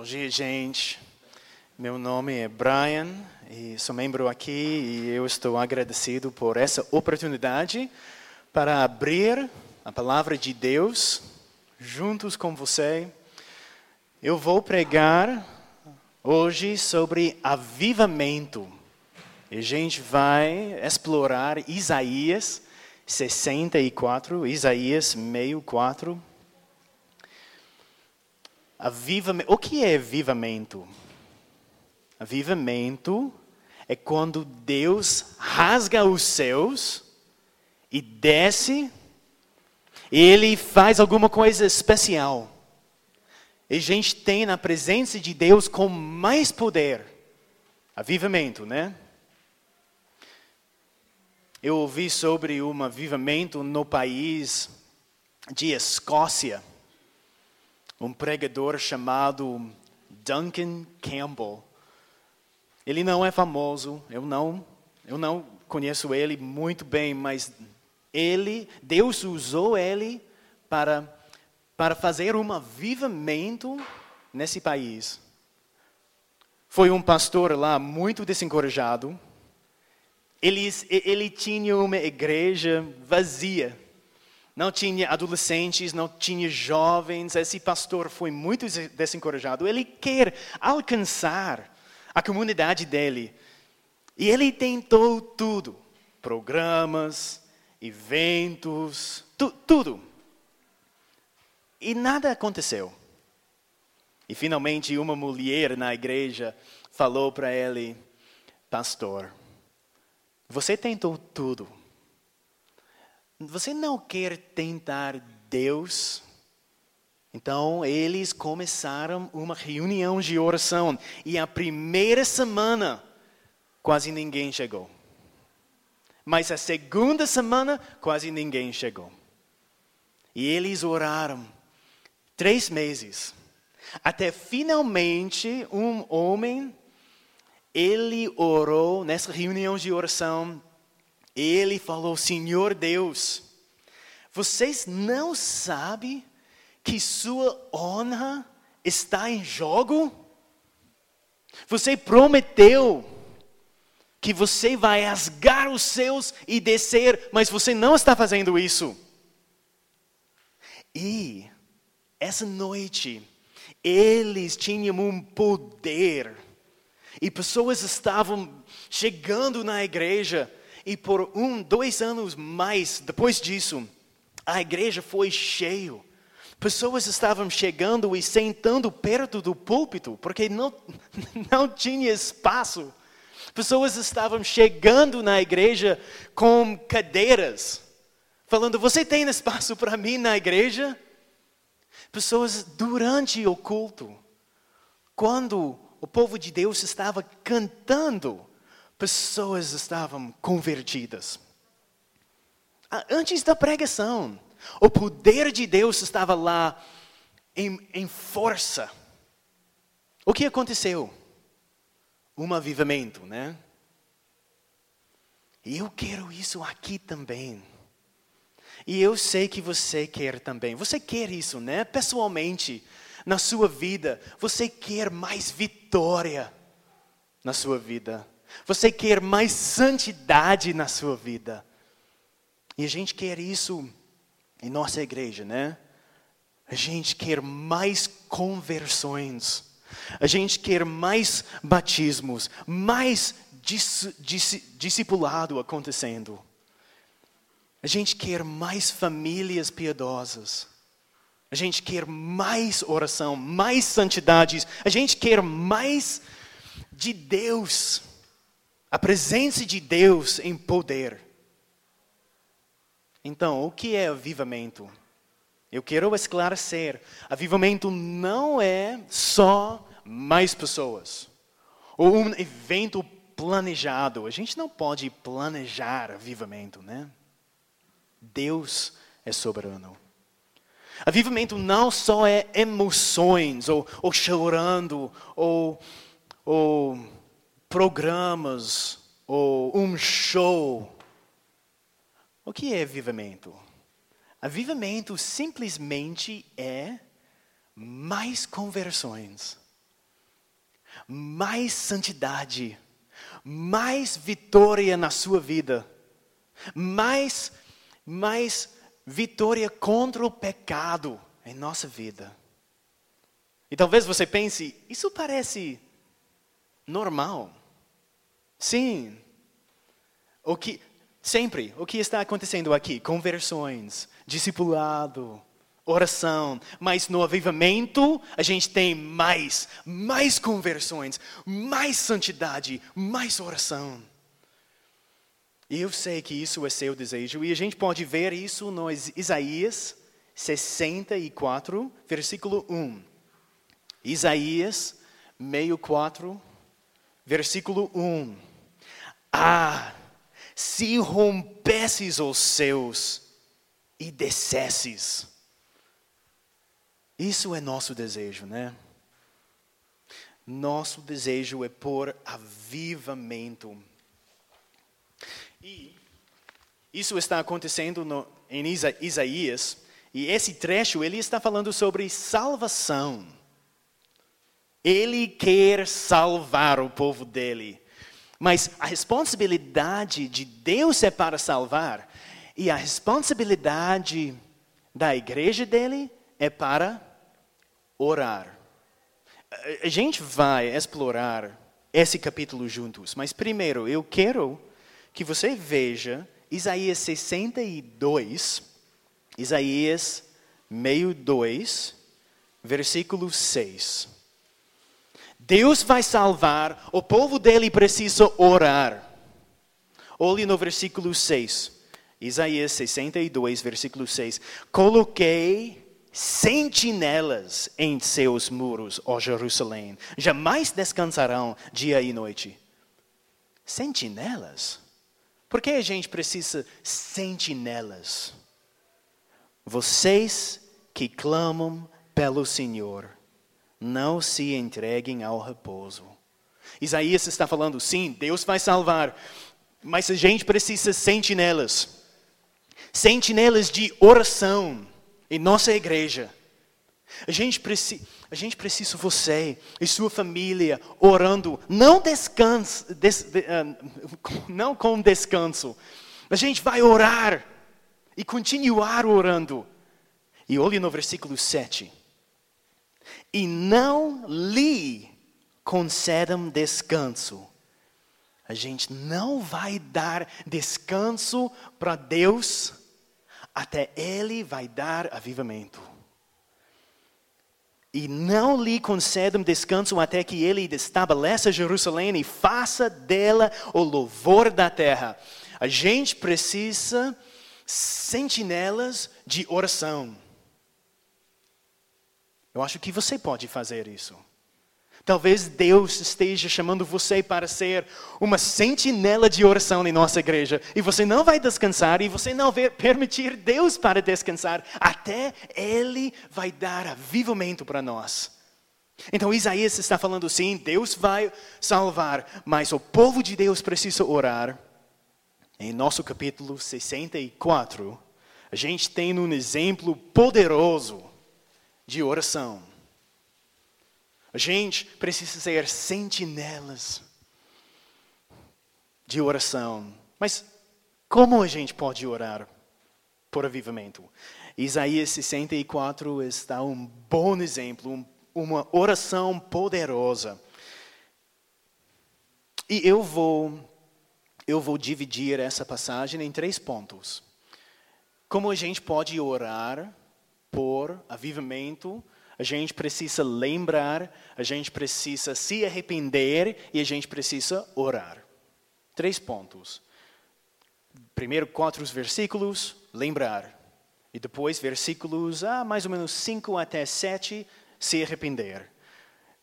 Bom dia, gente. Meu nome é Brian e sou membro aqui e eu estou agradecido por essa oportunidade para abrir a palavra de Deus juntos com você. Eu vou pregar hoje sobre avivamento. E a gente vai explorar Isaías 64, Isaías meio 4. Avivamento. O que é avivamento? Avivamento é quando Deus rasga os céus e desce, e ele faz alguma coisa especial. E a gente tem na presença de Deus com mais poder. Avivamento, né? Eu ouvi sobre um avivamento no país de Escócia. Um pregador chamado Duncan Campbell. Ele não é famoso, eu não, eu não conheço ele muito bem, mas ele, Deus usou ele para para fazer um avivamento nesse país. Foi um pastor lá muito desencorajado ele, ele tinha uma igreja vazia. Não tinha adolescentes, não tinha jovens. Esse pastor foi muito desencorajado. Ele quer alcançar a comunidade dele. E ele tentou tudo: programas, eventos, tu, tudo. E nada aconteceu. E finalmente uma mulher na igreja falou para ele: Pastor, você tentou tudo. Você não quer tentar Deus? Então, eles começaram uma reunião de oração. E a primeira semana, quase ninguém chegou. Mas a segunda semana, quase ninguém chegou. E eles oraram três meses. Até finalmente um homem ele orou nessa reunião de oração. Ele falou: Senhor Deus, vocês não sabem que sua honra está em jogo? Você prometeu que você vai rasgar os céus e descer, mas você não está fazendo isso. E essa noite, eles tinham um poder e pessoas estavam chegando na igreja, e por um, dois anos mais depois disso, a igreja foi cheio. Pessoas estavam chegando e sentando perto do púlpito, porque não, não tinha espaço. Pessoas estavam chegando na igreja com cadeiras, falando: Você tem espaço para mim na igreja? Pessoas durante o culto, quando o povo de Deus estava cantando, pessoas estavam convertidas. Antes da pregação, o poder de Deus estava lá em, em força. O que aconteceu? Um avivamento, né? E eu quero isso aqui também. E eu sei que você quer também. Você quer isso, né? Pessoalmente na sua vida, você quer mais vitória na sua vida. Você quer mais santidade na sua vida. E a gente quer isso em nossa igreja, né? A gente quer mais conversões. A gente quer mais batismos, mais dis, dis, discipulado acontecendo. A gente quer mais famílias piedosas. A gente quer mais oração, mais santidade. A gente quer mais de Deus. A presença de Deus em poder. Então, o que é avivamento? Eu quero esclarecer. Avivamento não é só mais pessoas. Ou um evento planejado. A gente não pode planejar avivamento, né? Deus é soberano. Avivamento não só é emoções, ou, ou chorando, ou, ou programas, ou um show. O que é avivamento? Avivamento simplesmente é mais conversões, mais santidade, mais vitória na sua vida, mais, mais vitória contra o pecado em nossa vida. E talvez você pense, isso parece normal. Sim. O que sempre, o que está acontecendo aqui? Conversões, discipulado, oração, mas no avivamento a gente tem mais, mais conversões, mais santidade, mais oração. E eu sei que isso é seu desejo, e a gente pode ver isso no Isaías 64, versículo 1. Isaías, meio 4, versículo 1. Ah, se rompesses os céus e descesses. Isso é nosso desejo, né? Nosso desejo é por avivamento. E isso está acontecendo no, em Isa, Isaías, e esse trecho ele está falando sobre salvação. Ele quer salvar o povo dele. Mas a responsabilidade de Deus é para salvar, e a responsabilidade da igreja dele é para orar. A gente vai explorar esse capítulo juntos, mas primeiro eu quero que você veja Isaías 62, Isaías meio 2, versículo 6. Deus vai salvar, o povo dele precisa orar. Olhe no versículo 6. Isaías 62, versículo 6. Coloquei sentinelas em seus muros, ó Jerusalém. Jamais descansarão dia e noite. Sentinelas? Por que a gente precisa sentinelas? Vocês que clamam pelo Senhor não se entreguem ao repouso. Isaías está falando, sim, Deus vai salvar, mas a gente precisa sentinelas. Sentinelas de oração em nossa igreja. A gente, precisa, a gente precisa você e sua família orando, não descanso, des, de, uh, não com descanso. A gente vai orar e continuar orando. E olhe no versículo 7 e não lhe concedam descanso. A gente não vai dar descanso para Deus até Ele vai dar avivamento. E não lhe concedam descanso até que Ele estabeleça Jerusalém e faça dela o louvor da terra. A gente precisa sentinelas de oração. Eu acho que você pode fazer isso. Talvez Deus esteja chamando você para ser uma sentinela de oração em nossa igreja. E você não vai descansar e você não vai permitir Deus para descansar até Ele vai dar avivamento para nós. Então Isaías está falando sim, Deus vai salvar, mas o povo de Deus precisa orar. Em nosso capítulo 64, a gente tem um exemplo poderoso de oração. A gente precisa ser sentinelas de oração. Mas como a gente pode orar por avivamento? Isaías 64 está um bom exemplo, um, uma oração poderosa. E eu vou eu vou dividir essa passagem em três pontos. Como a gente pode orar por avivamento, a gente precisa lembrar, a gente precisa se arrepender e a gente precisa orar. Três pontos. Primeiro, quatro versículos, lembrar. E depois, versículos, ah, mais ou menos cinco até sete, se arrepender.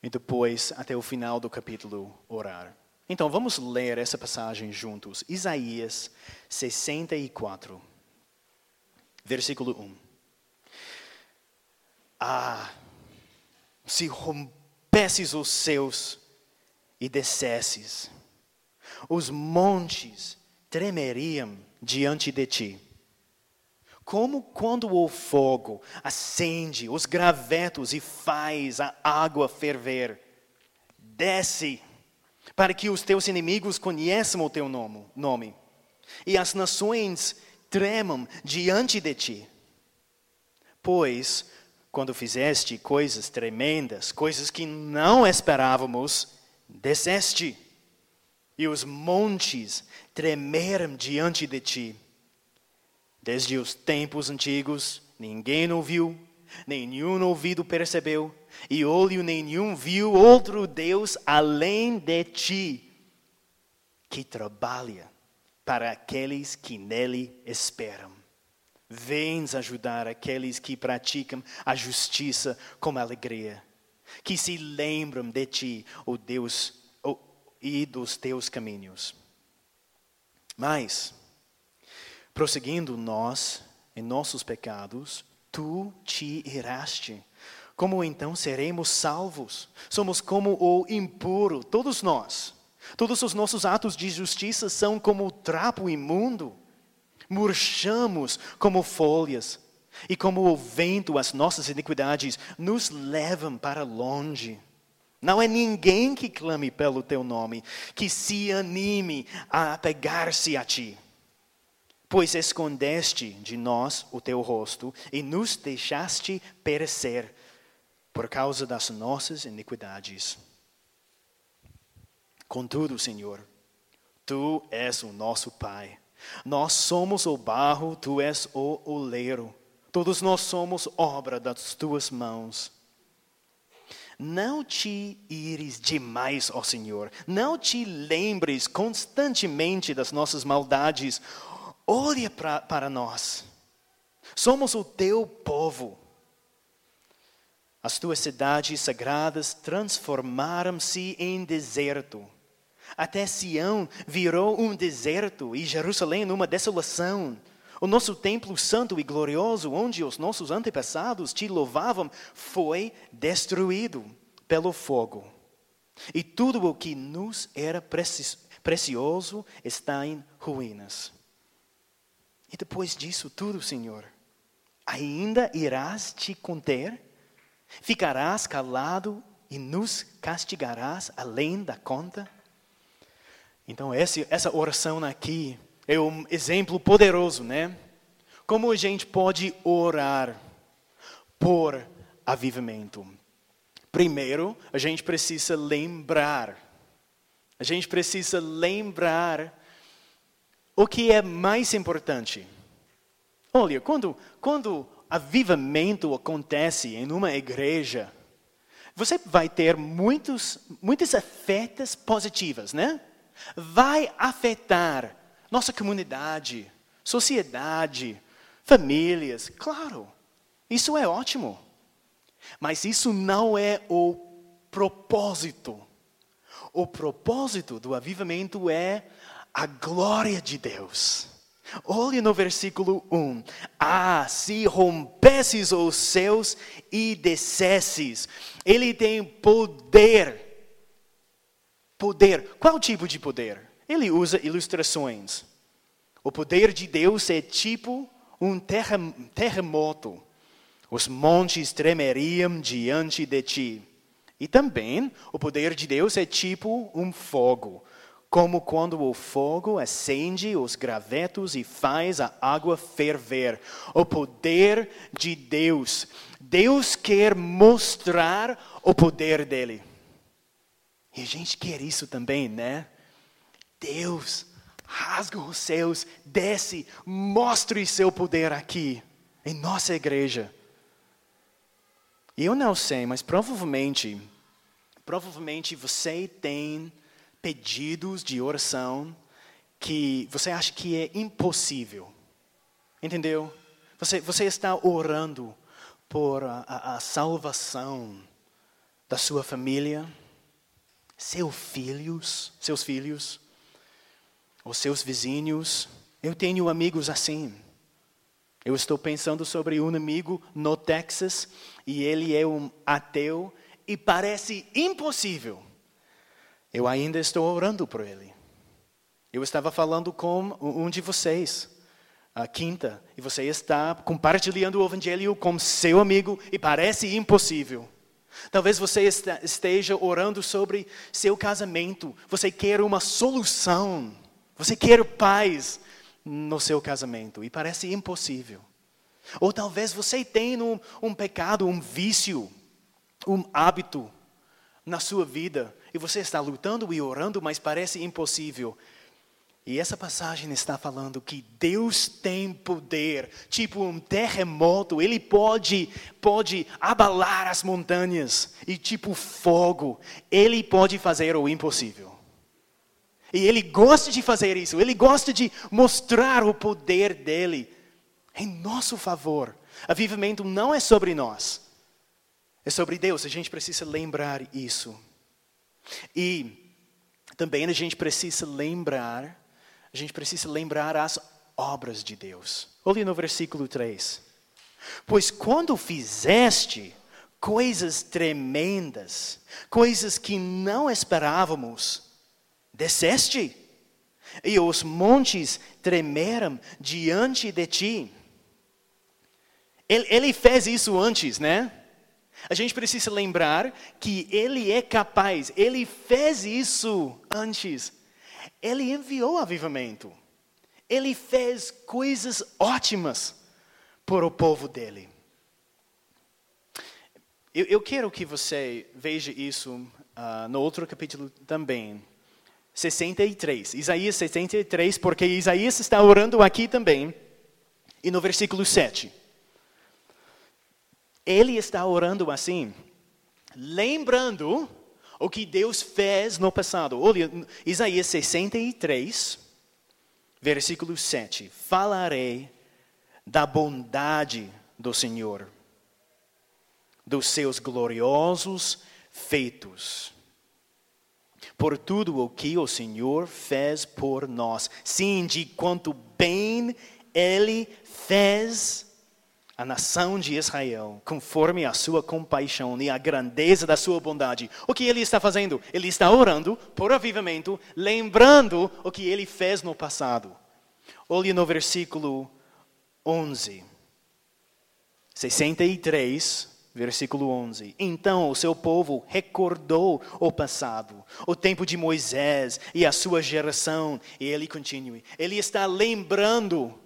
E depois, até o final do capítulo, orar. Então, vamos ler essa passagem juntos. Isaías 64, versículo 1. Ah, se rompesses os céus e descesses, os montes tremeriam diante de ti. Como quando o fogo acende os gravetos e faz a água ferver, desce, para que os teus inimigos conheçam o teu nome, e as nações tremam diante de ti. Pois, quando fizeste coisas tremendas, coisas que não esperávamos, desceste, e os montes tremeram diante de ti. Desde os tempos antigos, ninguém ouviu, nenhum ouvido percebeu, e olho nenhum viu outro Deus além de ti, que trabalha para aqueles que nele esperam. Vens ajudar aqueles que praticam a justiça com alegria, que se lembram de ti, o oh Deus, oh, e dos teus caminhos. Mas, prosseguindo nós em nossos pecados, tu te iraste. Como então seremos salvos? Somos como o impuro, todos nós. Todos os nossos atos de justiça são como trapo imundo. Murchamos como folhas. E como o vento, as nossas iniquidades nos levam para longe. Não é ninguém que clame pelo teu nome, que se anime a apegar-se a ti. Pois escondeste de nós o teu rosto e nos deixaste perecer por causa das nossas iniquidades. Contudo, Senhor, tu és o nosso Pai. Nós somos o barro, tu és o oleiro. Todos nós somos obra das tuas mãos. Não te ires demais, ó Senhor. Não te lembres constantemente das nossas maldades Olha pra, para nós. Somos o teu povo. As tuas cidades sagradas transformaram-se em deserto. Até Sião virou um deserto e Jerusalém numa desolação. O nosso templo santo e glorioso, onde os nossos antepassados te louvavam, foi destruído pelo fogo. E tudo o que nos era precioso está em ruínas. E depois disso tudo, Senhor, ainda irás te conter? Ficarás calado e nos castigarás além da conta? Então, essa oração aqui é um exemplo poderoso, né? Como a gente pode orar por avivamento? Primeiro, a gente precisa lembrar. A gente precisa lembrar o que é mais importante? Olha, quando, quando avivamento acontece em uma igreja, você vai ter muitos, muitos efeitos positivos, né? Vai afetar nossa comunidade, sociedade, famílias, claro. Isso é ótimo. Mas isso não é o propósito. O propósito do avivamento é a glória de Deus. Olhe no versículo 1. Ah, se rompesses os céus e descesses, Ele tem poder. Poder. Qual tipo de poder? Ele usa ilustrações. O poder de Deus é tipo um terremoto. Os montes tremeriam diante de ti. E também o poder de Deus é tipo um fogo como quando o fogo acende os gravetos e faz a água ferver. O poder de Deus. Deus quer mostrar o poder dele. E a gente quer isso também, né? Deus rasga os céus, desce, mostre seu poder aqui, em nossa igreja. E eu não sei, mas provavelmente, provavelmente você tem pedidos de oração que você acha que é impossível. Entendeu? Você, você está orando por a, a, a salvação da sua família, seus filhos, seus filhos, os seus vizinhos. Eu tenho amigos assim. Eu estou pensando sobre um amigo no Texas e ele é um ateu e parece impossível eu ainda estou orando por ele. Eu estava falando com um de vocês, a quinta, e você está compartilhando o evangelho com seu amigo e parece impossível. Talvez você esteja orando sobre seu casamento. Você quer uma solução. Você quer paz no seu casamento e parece impossível. Ou talvez você tenha um, um pecado, um vício, um hábito na sua vida e você está lutando e orando, mas parece impossível. E essa passagem está falando que Deus tem poder, tipo um terremoto, ele pode pode abalar as montanhas e tipo fogo, ele pode fazer o impossível. E ele gosta de fazer isso, ele gosta de mostrar o poder dele em nosso favor. Avivamento não é sobre nós, é sobre Deus, a gente precisa lembrar isso. E também a gente precisa lembrar a gente precisa lembrar as obras de Deus. Olhe no versículo 3. Pois quando fizeste coisas tremendas, coisas que não esperávamos, desceste, e os montes tremeram diante de ti. Ele, ele fez isso antes, né? A gente precisa lembrar que ele é capaz, ele fez isso antes. Ele enviou avivamento. Ele fez coisas ótimas para o povo dele. Eu, eu quero que você veja isso uh, no outro capítulo também. 63, Isaías 63, porque Isaías está orando aqui também, e no versículo 7. Ele está orando assim, lembrando o que Deus fez no passado. Olha, Isaías 63, versículo 7. Falarei da bondade do Senhor, dos seus gloriosos feitos, por tudo o que o Senhor fez por nós. Sim, de quanto bem Ele fez a nação de Israel, conforme a sua compaixão e a grandeza da sua bondade. O que ele está fazendo? Ele está orando por avivamento, lembrando o que ele fez no passado. Olhe no versículo 11. 63, versículo 11. Então o seu povo recordou o passado, o tempo de Moisés e a sua geração, e ele continua. Ele está lembrando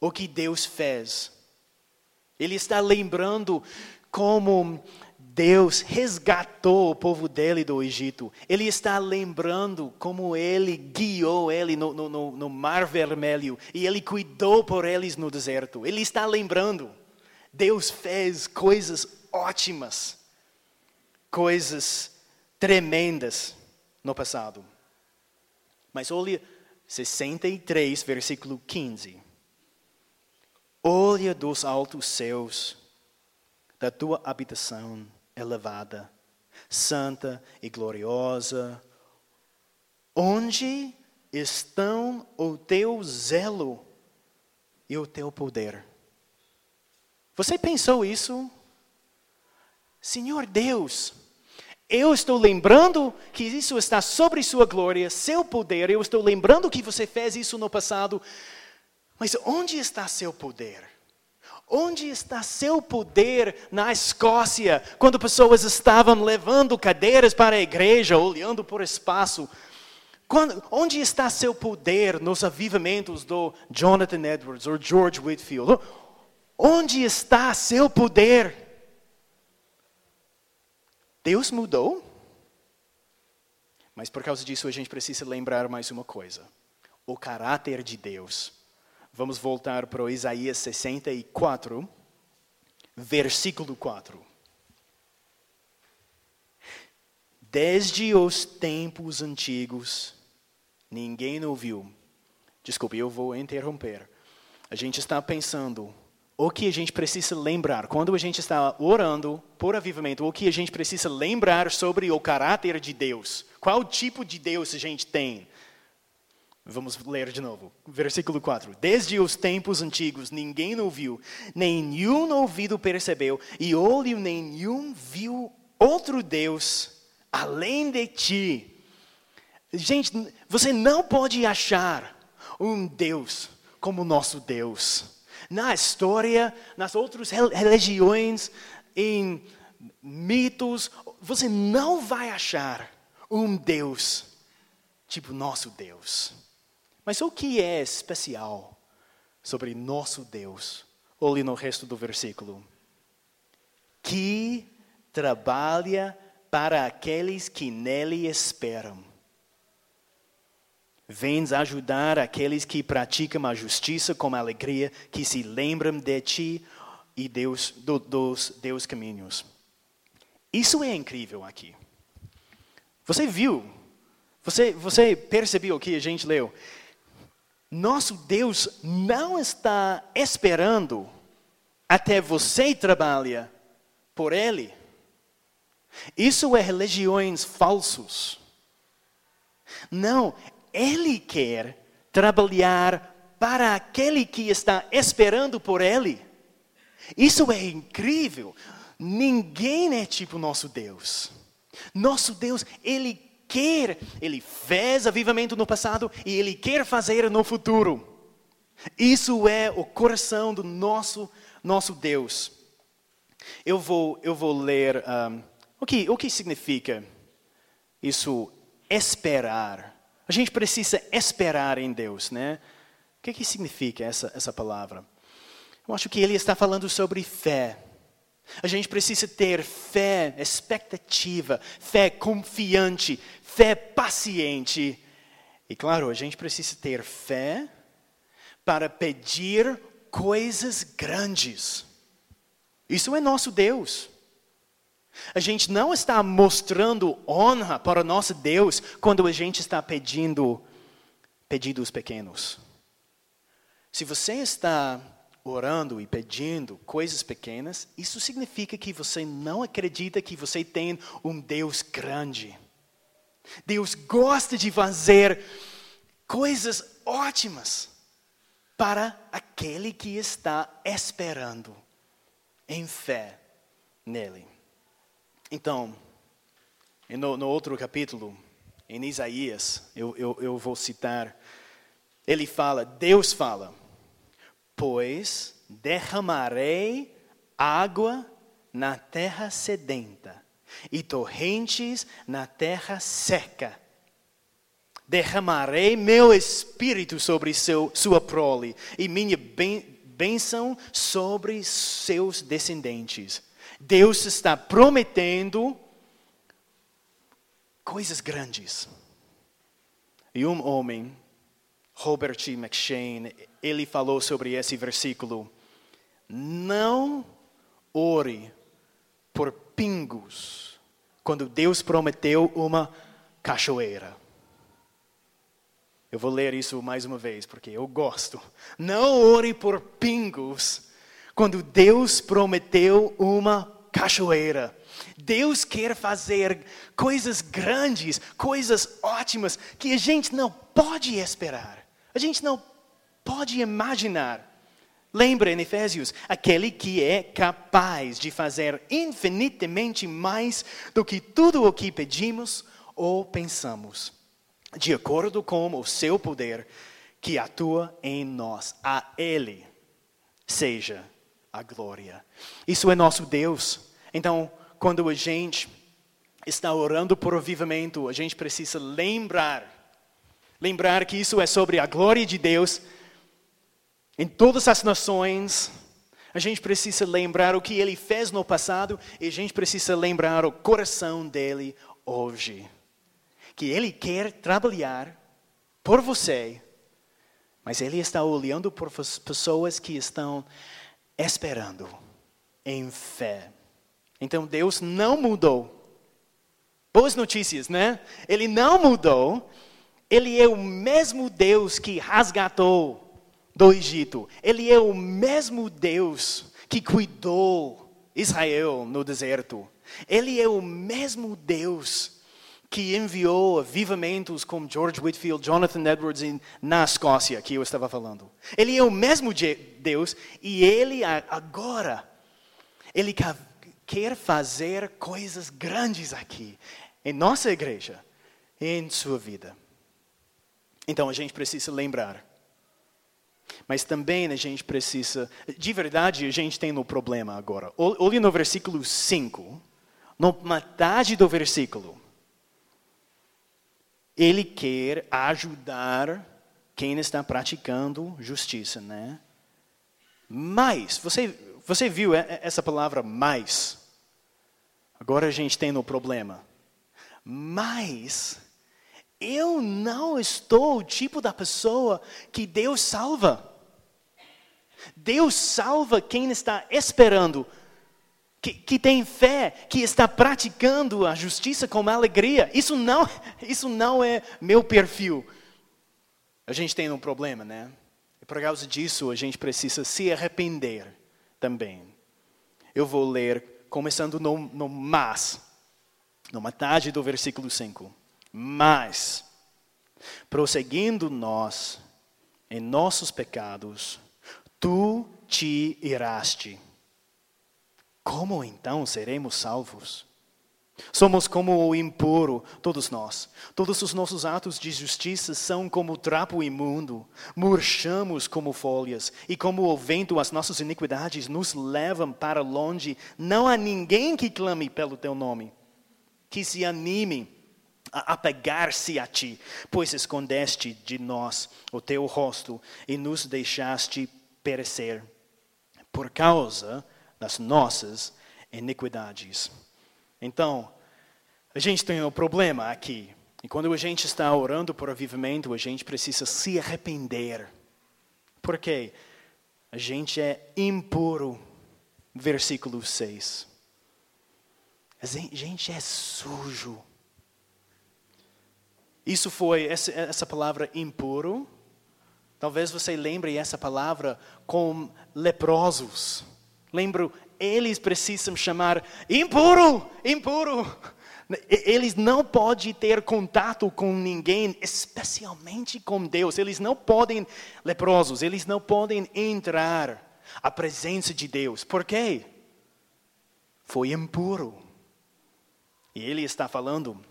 o que Deus fez ele está lembrando como Deus resgatou o povo dele do Egito. Ele está lembrando como ele guiou ele no, no, no, Mar Vermelho e ele cuidou por eles no deserto. Ele está lembrando. Deus fez coisas ótimas, coisas tremendas no passado. Mas olha 63, versículo 15. Olha dos altos céus, da tua habitação elevada, santa e gloriosa, onde estão o teu zelo e o teu poder. Você pensou isso? Senhor Deus, eu estou lembrando que isso está sobre sua glória, seu poder, eu estou lembrando que você fez isso no passado, mas onde está seu poder? Onde está seu poder na Escócia, quando pessoas estavam levando cadeiras para a igreja, olhando por espaço? Quando, onde está seu poder nos avivamentos do Jonathan Edwards ou George Whitfield? Onde está seu poder? Deus mudou? Mas por causa disso a gente precisa lembrar mais uma coisa: o caráter de Deus Vamos voltar para Isaías 64, versículo 4. Desde os tempos antigos, ninguém ouviu. Desculpe, eu vou interromper. A gente está pensando o que a gente precisa lembrar. Quando a gente está orando por avivamento, o que a gente precisa lembrar sobre o caráter de Deus. Qual tipo de Deus a gente tem? Vamos ler de novo. Versículo 4. Desde os tempos antigos ninguém ouviu, nenhum ouvido percebeu, e olho nenhum viu outro Deus além de ti. Gente, você não pode achar um Deus como nosso Deus. Na história, nas outras religiões, em mitos, você não vai achar um Deus tipo nosso Deus. Mas o que é especial sobre nosso Deus? Olhe no resto do versículo. Que trabalha para aqueles que nele esperam. Vens ajudar aqueles que praticam a justiça com alegria, que se lembram de ti e Deus, do, dos teus caminhos. Isso é incrível aqui. Você viu? Você, você percebeu o que a gente leu? Nosso Deus não está esperando até você trabalhe por Ele. Isso é religiões falsos. Não, Ele quer trabalhar para aquele que está esperando por Ele. Isso é incrível. Ninguém é tipo nosso Deus. Nosso Deus, Ele quer, Ele fez avivamento no passado e Ele quer fazer no futuro. Isso é o coração do nosso, nosso Deus. Eu vou, eu vou ler um, o, que, o que significa isso, esperar. A gente precisa esperar em Deus, né? O que, que significa essa, essa palavra? Eu acho que ele está falando sobre fé. A gente precisa ter fé, expectativa, fé confiante, fé paciente. E claro, a gente precisa ter fé para pedir coisas grandes. Isso é nosso Deus. A gente não está mostrando honra para nosso Deus quando a gente está pedindo pedidos pequenos. Se você está orando e pedindo coisas pequenas, isso significa que você não acredita que você tem um Deus grande. Deus gosta de fazer coisas ótimas para aquele que está esperando em fé nele. Então, no, no outro capítulo, em Isaías, eu, eu, eu vou citar, ele fala, Deus fala, Pois derramarei água na terra sedenta e torrentes na terra seca. Derramarei meu espírito sobre seu, sua prole e minha bênção sobre seus descendentes. Deus está prometendo coisas grandes. E um homem Robert McShane, ele falou sobre esse versículo. Não ore por pingos quando Deus prometeu uma cachoeira. Eu vou ler isso mais uma vez porque eu gosto. Não ore por pingos quando Deus prometeu uma cachoeira. Deus quer fazer coisas grandes, coisas ótimas que a gente não pode esperar. A gente não pode imaginar. Lembra em Efésios, aquele que é capaz de fazer infinitamente mais do que tudo o que pedimos ou pensamos, de acordo com o seu poder que atua em nós. A Ele seja a glória. Isso é nosso Deus. Então, quando a gente está orando por avivamento, a gente precisa lembrar Lembrar que isso é sobre a glória de Deus em todas as nações. A gente precisa lembrar o que ele fez no passado e a gente precisa lembrar o coração dele hoje. Que ele quer trabalhar por você, mas ele está olhando por pessoas que estão esperando em fé. Então Deus não mudou. Boas notícias, né? Ele não mudou. Ele é o mesmo Deus que resgatou do Egito. Ele é o mesmo Deus que cuidou Israel no deserto. Ele é o mesmo Deus que enviou avivamentos como George Whitfield, Jonathan Edwards na Escócia, que eu estava falando. Ele é o mesmo Deus e ele agora, ele quer fazer coisas grandes aqui, em nossa igreja, em sua vida. Então a gente precisa lembrar Mas também a gente precisa, de verdade, a gente tem um problema agora. Olhe no versículo 5, na metade do versículo. Ele quer ajudar quem está praticando justiça, né? Mas, você, você viu essa palavra mais? Agora a gente tem um problema. Mas, eu não estou o tipo da pessoa que Deus salva. Deus salva quem está esperando, que, que, tem fé, que está praticando a justiça com alegria. Isso não, isso não é meu perfil. A gente tem um problema, né? E por causa disso, a gente precisa se arrepender também. Eu vou ler, começando no, no mas, na metade do versículo 5. Mas, prosseguindo nós em nossos pecados, tu te iraste. Como então seremos salvos? Somos como o impuro, todos nós. Todos os nossos atos de justiça são como trapo imundo. Murchamos como folhas, e como o vento, as nossas iniquidades nos levam para longe. Não há ninguém que clame pelo teu nome, que se anime a apegar-se a ti, pois escondeste de nós o teu rosto e nos deixaste perecer por causa das nossas iniquidades. Então, a gente tem um problema aqui. E quando a gente está orando por avivamento, a gente precisa se arrepender. Por quê? A gente é impuro. Versículo 6. A gente é sujo. Isso foi, essa, palavra impuro, talvez você lembre essa palavra com leprosos. Lembro, eles precisam chamar impuro, impuro. Eles não podem ter contato com ninguém, especialmente com Deus. Eles não podem, leprosos, eles não podem entrar à presença de Deus. Por quê? Foi impuro. E ele está falando,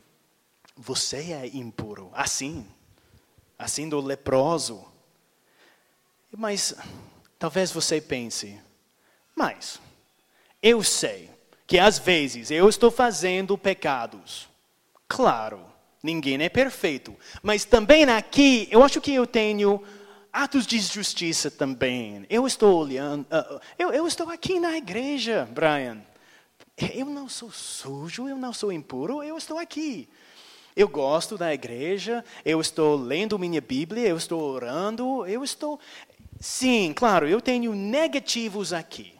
você é impuro, assim, assim do leproso. Mas talvez você pense, mas eu sei que às vezes eu estou fazendo pecados. Claro, ninguém é perfeito, mas também aqui eu acho que eu tenho atos de justiça também. Eu estou olhando, uh, eu, eu estou aqui na igreja, Brian. Eu não sou sujo, eu não sou impuro, eu estou aqui. Eu gosto da igreja, eu estou lendo minha Bíblia, eu estou orando, eu estou. Sim, claro, eu tenho negativos aqui.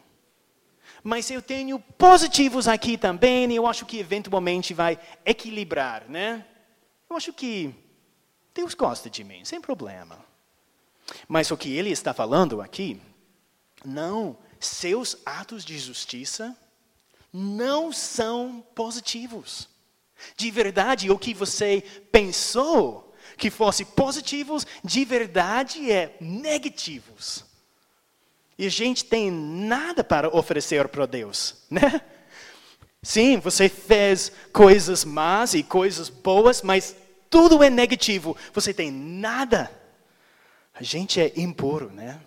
Mas eu tenho positivos aqui também, e eu acho que eventualmente vai equilibrar, né? Eu acho que Deus gosta de mim, sem problema. Mas o que ele está falando aqui, não, seus atos de justiça não são positivos. De verdade, o que você pensou que fosse positivos, de verdade é negativos. E a gente tem nada para oferecer para Deus, né? Sim, você fez coisas más e coisas boas, mas tudo é negativo. Você tem nada. A gente é impuro, né?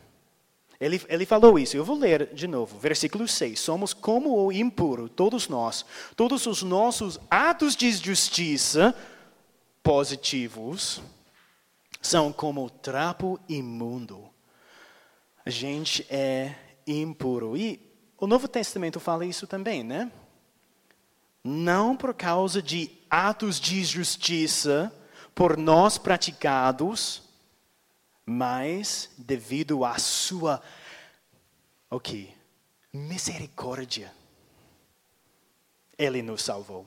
Ele, ele falou isso, eu vou ler de novo, versículo 6. Somos como o impuro, todos nós. Todos os nossos atos de justiça positivos são como trapo imundo. A gente é impuro. E o Novo Testamento fala isso também, né? Não por causa de atos de justiça por nós praticados, mas devido à sua o que? Misericórdia. Ele nos salvou.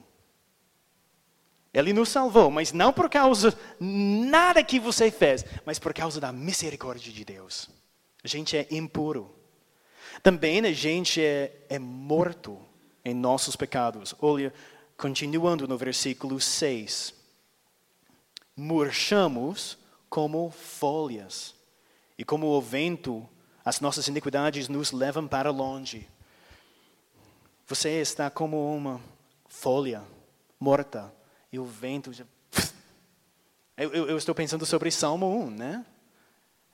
Ele nos salvou, mas não por causa nada que você fez, mas por causa da misericórdia de Deus. A gente é impuro. Também a gente é, é morto em nossos pecados. Olha, continuando no versículo 6. Murchamos como folhas. E como o vento, as nossas iniquidades nos levam para longe. Você está como uma folha morta e o vento. Já... Eu, eu, eu estou pensando sobre Salmo 1, né?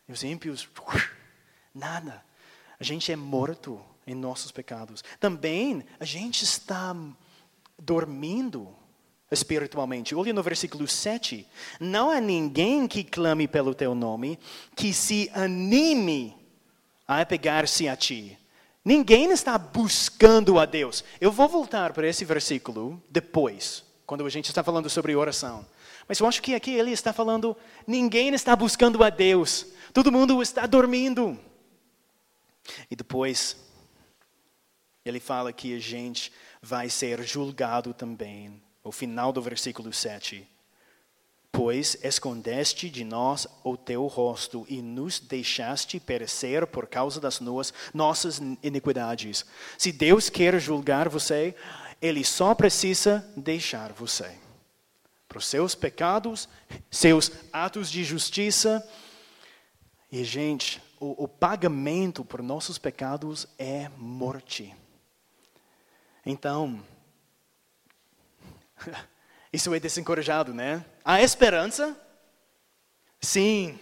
Os ímpios Nada. A gente é morto em nossos pecados. Também a gente está dormindo espiritualmente. Olha no versículo 7. Não há ninguém que clame pelo teu nome, que se anime a apegar-se a ti. Ninguém está buscando a Deus. Eu vou voltar para esse versículo depois, quando a gente está falando sobre oração. Mas eu acho que aqui ele está falando: ninguém está buscando a Deus, todo mundo está dormindo. E depois, ele fala que a gente vai ser julgado também. O final do versículo 7. Pois escondeste de nós o teu rosto e nos deixaste perecer por causa das nossas iniquidades. Se Deus quer julgar você, Ele só precisa deixar você. Para os seus pecados, seus atos de justiça. E, gente, o, o pagamento por nossos pecados é morte. Então, isso é desencorajado, né? Há esperança? Sim,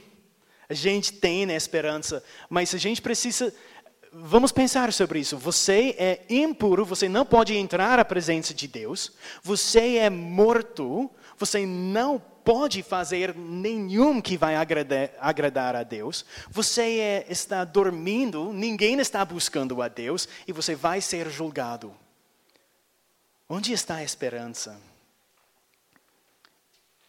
a gente tem esperança, mas a gente precisa. Vamos pensar sobre isso. Você é impuro, você não pode entrar à presença de Deus, você é morto, você não pode fazer nenhum que vai agradar, agradar a Deus, você é, está dormindo, ninguém está buscando a Deus e você vai ser julgado. Onde está a esperança?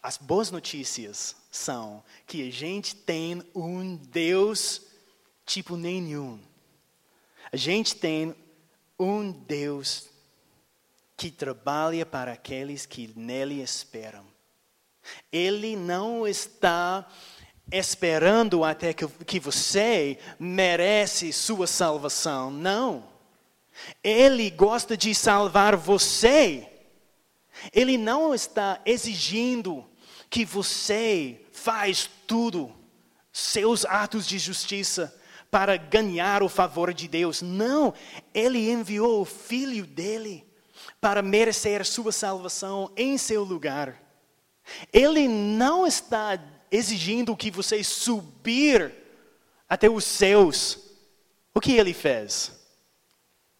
As boas notícias são que a gente tem um Deus tipo nenhum. A gente tem um Deus que trabalha para aqueles que nele esperam. Ele não está esperando até que, que você merece sua salvação. Não. Ele gosta de salvar você. Ele não está exigindo que você faz tudo, seus atos de justiça, para ganhar o favor de Deus. Não, Ele enviou o Filho dele para merecer sua salvação em seu lugar. Ele não está exigindo que você subir até os céus. O que ele fez?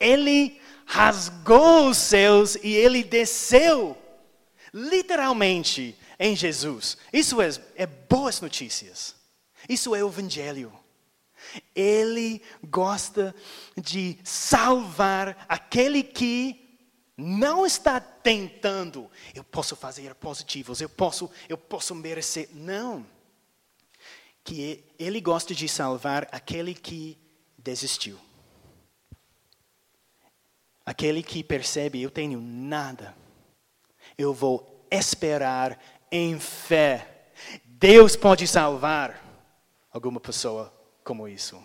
Ele rasgou os céus e ele desceu, literalmente, em Jesus. Isso é, é boas notícias. Isso é o Evangelho. Ele gosta de salvar aquele que não está tentando. Eu posso fazer positivos, eu posso, eu posso merecer. Não. Que ele gosta de salvar aquele que desistiu. Aquele que percebe, eu tenho nada. Eu vou esperar em fé. Deus pode salvar alguma pessoa como isso.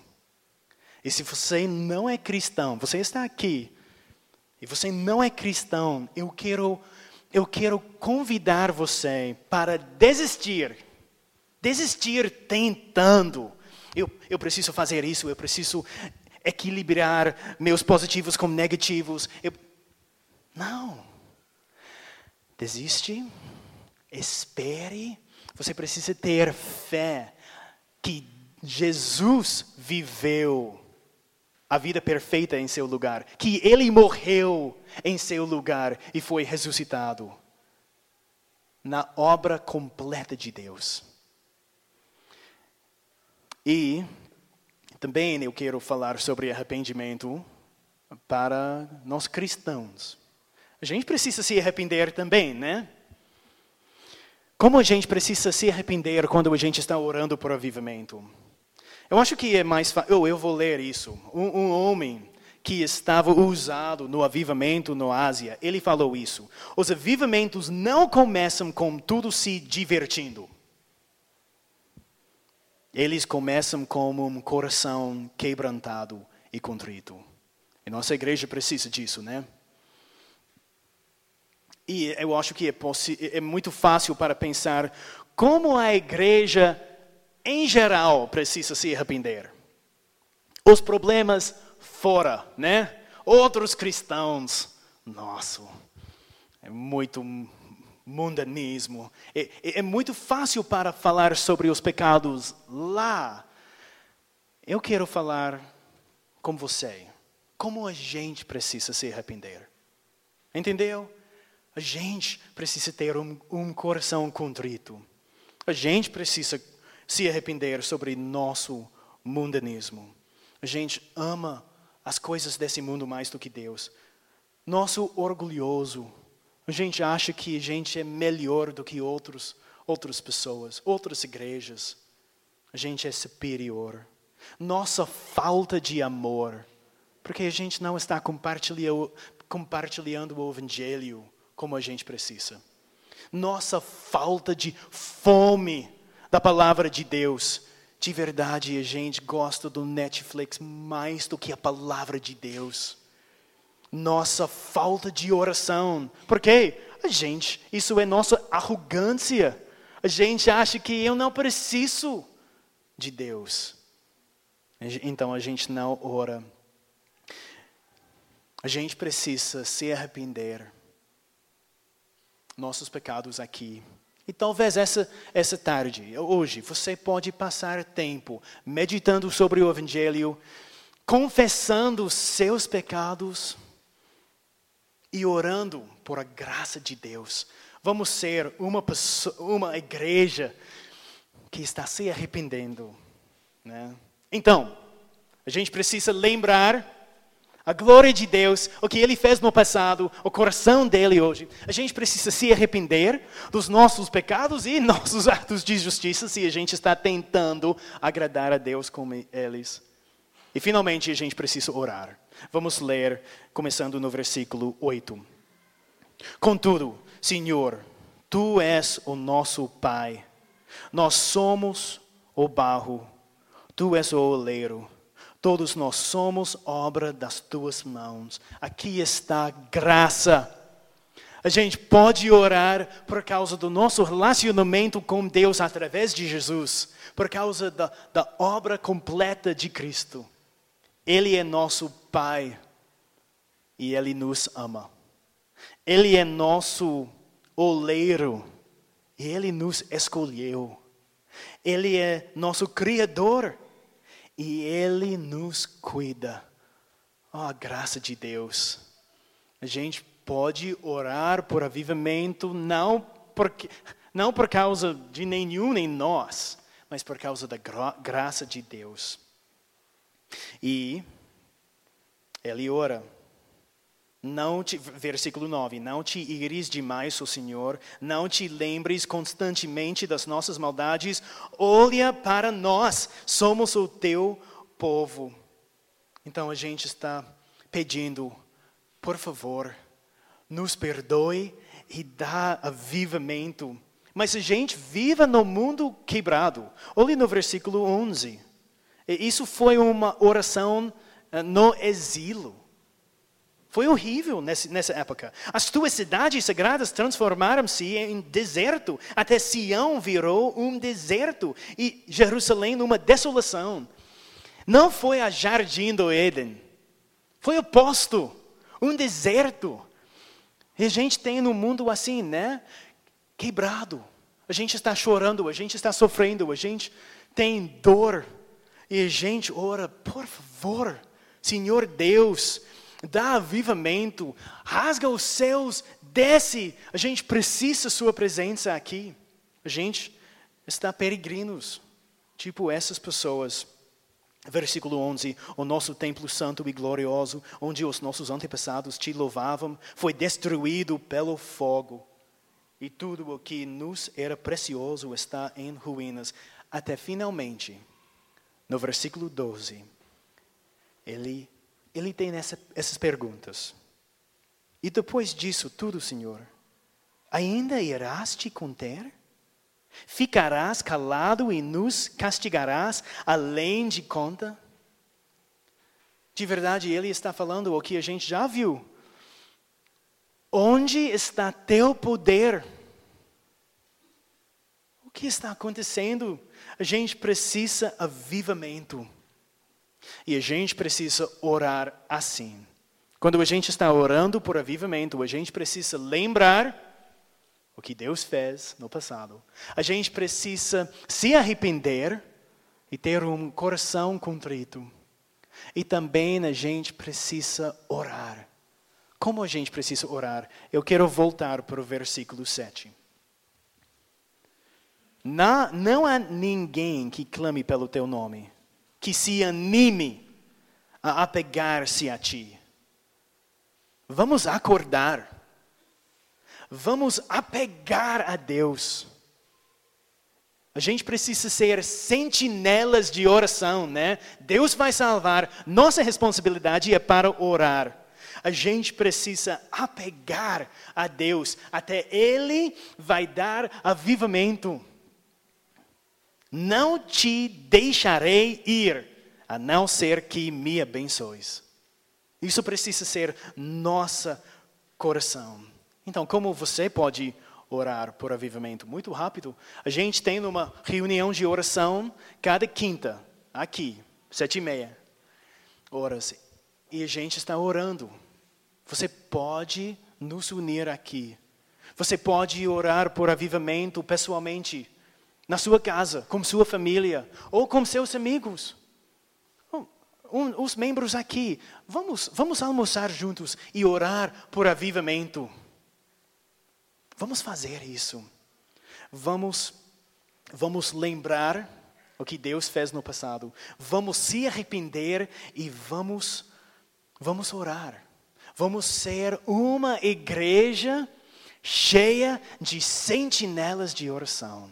E se você não é cristão, você está aqui e você não é cristão, eu quero eu quero convidar você para desistir. Desistir tentando. Eu, eu preciso fazer isso, eu preciso equilibrar meus positivos com negativos. Eu... Não. Desiste espere. Você precisa ter fé que Jesus viveu a vida perfeita em seu lugar, que ele morreu em seu lugar e foi ressuscitado na obra completa de Deus. E também eu quero falar sobre arrependimento para nós cristãos. A gente precisa se arrepender também, né? Como a gente precisa se arrepender quando a gente está orando por avivamento? Eu acho que é mais fácil. Oh, eu vou ler isso. Um, um, homem que estava usado no avivamento no Ásia, ele falou isso. Os avivamentos não começam com tudo se divertindo. Eles começam com um coração quebrantado e contrito. E nossa igreja precisa disso, né? E eu acho que é, é muito fácil para pensar como a igreja, em geral, precisa se arrepender. Os problemas fora, né? Outros cristãos, nossa, é muito mundanismo. É, é, muito fácil para falar sobre os pecados lá. Eu quero falar com você como a gente precisa se arrepender. Entendeu? A gente precisa ter um, um coração contrito. A gente precisa se arrepender sobre nosso mundanismo. A gente ama as coisas desse mundo mais do que Deus. Nosso orgulhoso. A gente acha que a gente é melhor do que outros, outras pessoas, outras igrejas. A gente é superior. Nossa falta de amor. Porque a gente não está compartilhando, compartilhando o Evangelho como a gente precisa. Nossa falta de fome da palavra de Deus. De verdade, a gente gosta do Netflix mais do que a palavra de Deus. Nossa falta de oração. Por quê? A gente, isso é nossa arrogância. A gente acha que eu não preciso de Deus. Então a gente não ora. A gente precisa se arrepender. Nossos pecados aqui e talvez essa, essa tarde, hoje, você pode passar tempo meditando sobre o Evangelho, confessando os seus pecados e orando por a graça de Deus. Vamos ser uma, pessoa, uma igreja que está se arrependendo. Né? Então, a gente precisa lembrar a glória de Deus, o que Ele fez no passado, o coração dele hoje. A gente precisa se arrepender dos nossos pecados e nossos atos de justiça se a gente está tentando agradar a Deus como eles. E finalmente a gente precisa orar. Vamos ler, começando no versículo 8. Contudo, Senhor, Tu és o nosso Pai, nós somos o barro, Tu és o oleiro Todos nós somos obra das tuas mãos. Aqui está graça. A gente pode orar por causa do nosso relacionamento com Deus através de Jesus, por causa da, da obra completa de Cristo. Ele é nosso Pai e Ele nos ama. Ele é nosso oleiro e Ele nos escolheu. Ele é nosso Criador e Ele nos cuida. Oh, a graça de Deus. A gente pode orar por avivamento não, porque, não por causa de nenhum nem nós, mas por causa da gra graça de Deus. E ele ora. Não te, versículo 9: Não te ires demais, o Senhor, não te lembres constantemente das nossas maldades, olha para nós, somos o teu povo. Então a gente está pedindo, por favor, nos perdoe e dá avivamento. Mas a gente viva no mundo quebrado. Olhe no versículo 11. Isso foi uma oração no exílio. Foi horrível nessa época. As tuas cidades sagradas transformaram-se em deserto. Até Sião virou um deserto. E Jerusalém numa desolação. Não foi a jardim do Éden. Foi oposto. Um deserto. E a gente tem no mundo assim, né? Quebrado. A gente está chorando, a gente está sofrendo, a gente tem dor. E a gente ora, por favor, Senhor Deus, dá avivamento, rasga os céus, desce. A gente precisa sua presença aqui. A gente está peregrinos, tipo essas pessoas. Versículo 11: O nosso templo santo e glorioso, onde os nossos antepassados te louvavam, foi destruído pelo fogo. E tudo o que nos era precioso está em ruínas. Até finalmente, no versículo 12, ele ele tem essa, essas perguntas. E depois disso tudo, Senhor, ainda irás te conter? Ficarás calado e nos castigarás além de conta? De verdade, ele está falando o que a gente já viu. Onde está teu poder? O que está acontecendo? A gente precisa avivamento. E a gente precisa orar assim. Quando a gente está orando por avivamento, a gente precisa lembrar o que Deus fez no passado. A gente precisa se arrepender e ter um coração contrito. E também a gente precisa orar. Como a gente precisa orar? Eu quero voltar para o versículo 7. Não, não há ninguém que clame pelo teu nome, que se anime a apegar-se a ti. Vamos acordar. Vamos apegar a Deus. A gente precisa ser sentinelas de oração, né? Deus vai salvar, nossa responsabilidade é para orar. A gente precisa apegar a Deus, até Ele vai dar avivamento. Não te deixarei ir, a não ser que me abençoes. Isso precisa ser nosso coração. Então, como você pode orar por avivamento? Muito rápido. A gente tem uma reunião de oração cada quinta, aqui, sete e meia horas. E a gente está orando. Você pode nos unir aqui. Você pode orar por avivamento pessoalmente, na sua casa, com sua família, ou com seus amigos. Um, os membros aqui, vamos, vamos almoçar juntos e orar por avivamento. Vamos fazer isso. Vamos, vamos lembrar o que Deus fez no passado. Vamos se arrepender e vamos, vamos orar. Vamos ser uma igreja cheia de sentinelas de oração.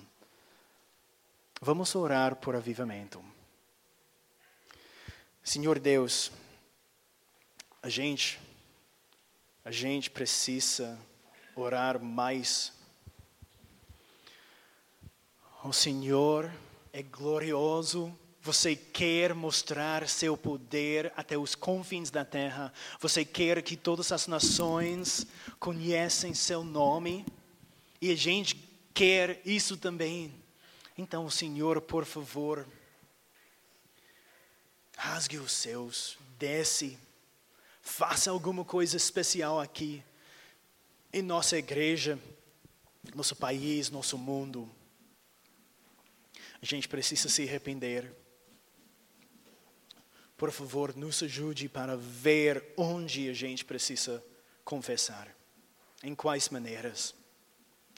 Vamos orar por avivamento. Senhor Deus, a gente, a gente precisa orar mais. O Senhor é glorioso. Você quer mostrar seu poder até os confins da terra. Você quer que todas as nações conheçam seu nome. E a gente quer isso também. Então, Senhor, por favor, rasgue os céus, desce, faça alguma coisa especial aqui, em nossa igreja, nosso país, nosso mundo. A gente precisa se arrepender. Por favor, nos ajude para ver onde a gente precisa confessar, em quais maneiras,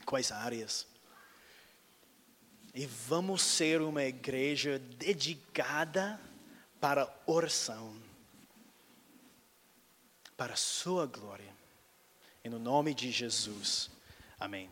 quais áreas. E vamos ser uma igreja dedicada para oração, para a sua glória. Em nome de Jesus. Amém.